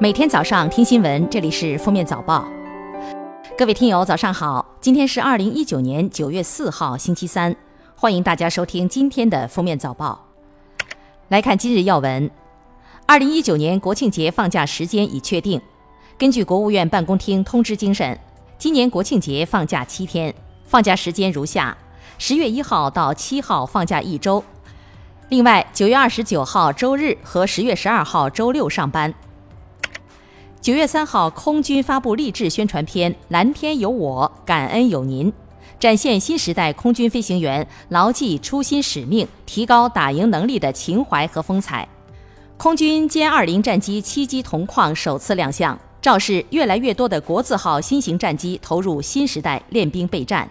每天早上听新闻，这里是封面早报。各位听友，早上好！今天是二零一九年九月四号，星期三，欢迎大家收听今天的封面早报。来看今日要闻：二零一九年国庆节放假时间已确定。根据国务院办公厅通知精神，今年国庆节放假七天，放假时间如下：十月一号到七号放假一周。另外，九月二十九号周日和十月十二号周六上班。九月三号，空军发布励志宣传片《蓝天有我，感恩有您》，展现新时代空军飞行员牢记初心使命、提高打赢能力的情怀和风采。空军歼二零战机七机同框首次亮相，昭示越来越多的国字号新型战机投入新时代练兵备战。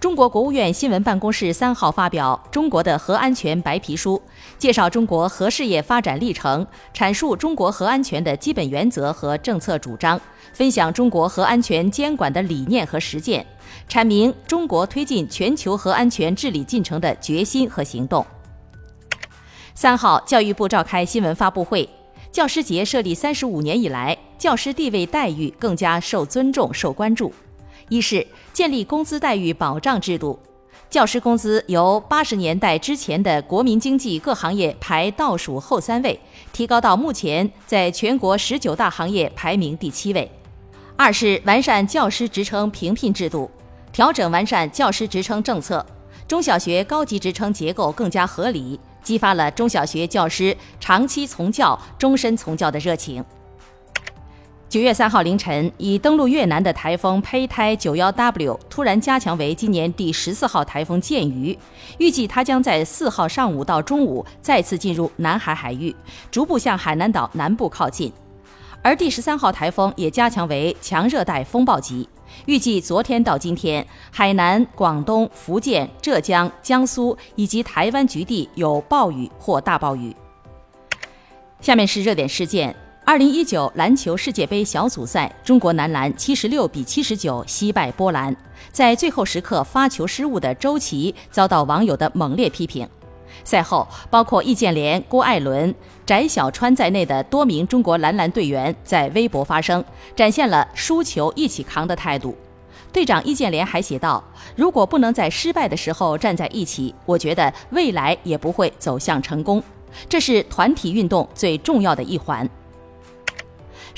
中国国务院新闻办公室三号发表《中国的核安全白皮书》，介绍中国核事业发展历程，阐述中国核安全的基本原则和政策主张，分享中国核安全监管的理念和实践，阐明中国推进全球核安全治理进程的决心和行动。三号，教育部召开新闻发布会，教师节设立三十五年以来，教师地位待遇更加受尊重、受关注。一是建立工资待遇保障制度，教师工资由八十年代之前的国民经济各行业排倒数后三位，提高到目前在全国十九大行业排名第七位。二是完善教师职称评聘制度，调整完善教师职称政策，中小学高级职称结构更加合理，激发了中小学教师长期从教、终身从教的热情。九月三号凌晨，已登陆越南的台风胚胎九幺 W 突然加强为今年第十四号台风剑鱼，预计它将在四号上午到中午再次进入南海海域，逐步向海南岛南部靠近。而第十三号台风也加强为强热带风暴级，预计昨天到今天，海南、广东、福建、浙江、江苏以及台湾局地有暴雨或大暴雨。下面是热点事件。二零一九篮球世界杯小组赛，中国男篮七十六比七十九惜败波兰，在最后时刻发球失误的周琦遭到网友的猛烈批评。赛后，包括易建联、郭艾伦、翟小川在内的多名中国男篮队员在微博发声，展现了输球一起扛的态度。队长易建联还写道：“如果不能在失败的时候站在一起，我觉得未来也不会走向成功。这是团体运动最重要的一环。”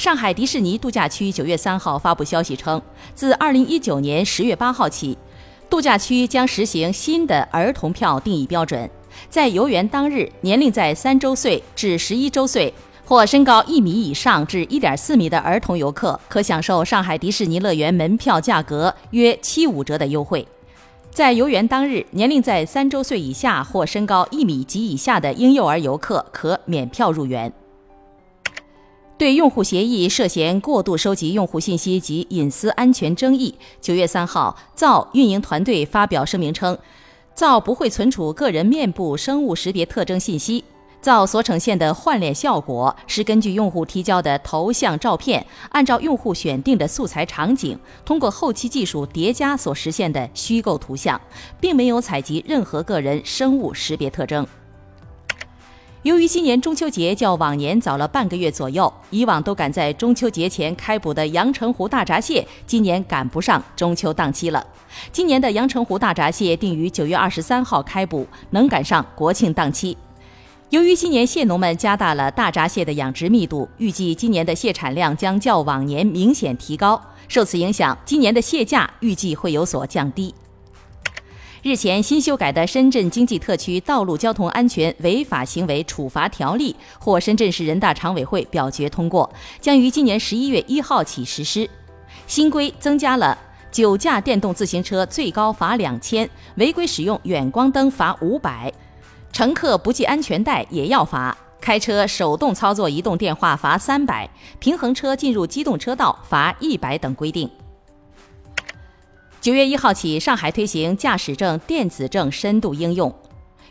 上海迪士尼度假区九月三号发布消息称，自二零一九年十月八号起，度假区将实行新的儿童票定义标准。在游园当日，年龄在三周岁至十一周岁或身高一米以上至一点四米的儿童游客，可享受上海迪士尼乐园门票价格约七五折的优惠。在游园当日，年龄在三周岁以下或身高一米及以下的婴幼儿游客可免票入园。对用户协议涉嫌过度收集用户信息及隐私安全争议，九月三号，造运营团队发表声明称，造不会存储个人面部生物识别特征信息。造所呈现的换脸效果是根据用户提交的头像照片，按照用户选定的素材场景，通过后期技术叠加所实现的虚构图像，并没有采集任何个人生物识别特征。由于今年中秋节较往年早了半个月左右，以往都赶在中秋节前开捕的阳澄湖大闸蟹，今年赶不上中秋档期了。今年的阳澄湖大闸蟹定于九月二十三号开捕，能赶上国庆档期。由于今年蟹农们加大了大闸蟹的养殖密度，预计今年的蟹产量将较往年明显提高。受此影响，今年的蟹价预计会有所降低。日前新修改的《深圳经济特区道路交通安全违法行为处罚条例》获深圳市人大常委会表决通过，将于今年十一月一号起实施。新规增加了酒驾电动自行车最高罚两千，违规使用远光灯罚五百，乘客不系安全带也要罚，开车手动操作移动电话罚三百，平衡车进入机动车道罚一百等规定。九月一号起，上海推行驾驶证电子证深度应用。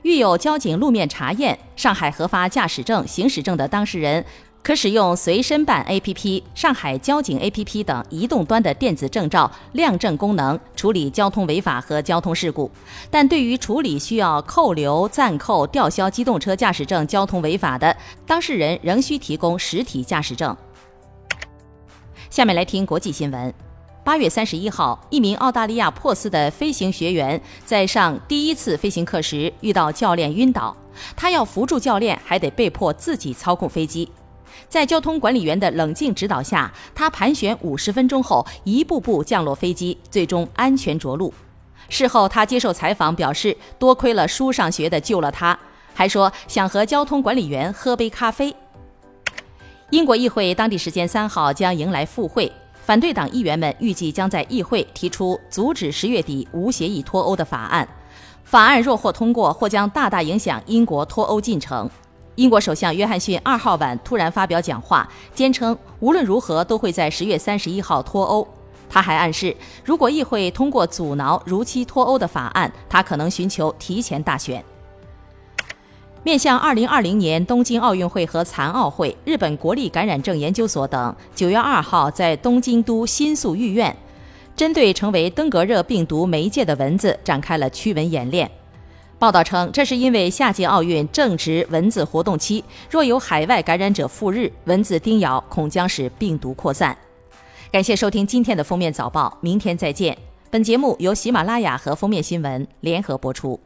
遇有交警路面查验，上海核发驾驶证、行驶证的当事人可使用随身办 APP、上海交警 APP 等移动端的电子证照亮证功能处理交通违法和交通事故，但对于处理需要扣留、暂扣、吊销机动车驾驶证交通违法的当事人，仍需提供实体驾驶证。下面来听国际新闻。八月三十一号，一名澳大利亚珀斯的飞行学员在上第一次飞行课时遇到教练晕倒，他要扶住教练，还得被迫自己操控飞机。在交通管理员的冷静指导下，他盘旋五十分钟后，一步步降落飞机，最终安全着陆。事后，他接受采访表示，多亏了书上学的救了他，还说想和交通管理员喝杯咖啡。英国议会当地时间三号将迎来复会，反对党议员们预计将在议会提出阻止十月底无协议脱欧的法案。法案若获通过，或将大大影响英国脱欧进程。英国首相约翰逊二号晚突然发表讲话，坚称无论如何都会在十月三十一号脱欧。他还暗示，如果议会通过阻挠如期脱欧的法案，他可能寻求提前大选。面向二零二零年东京奥运会和残奥会，日本国立感染症研究所等九月二号在东京都新宿御苑，针对成为登革热病毒媒介的蚊子展开了驱蚊演练。报道称，这是因为夏季奥运正值蚊子活动期，若有海外感染者赴日，蚊子叮咬恐将使病毒扩散。感谢收听今天的封面早报，明天再见。本节目由喜马拉雅和封面新闻联合播出。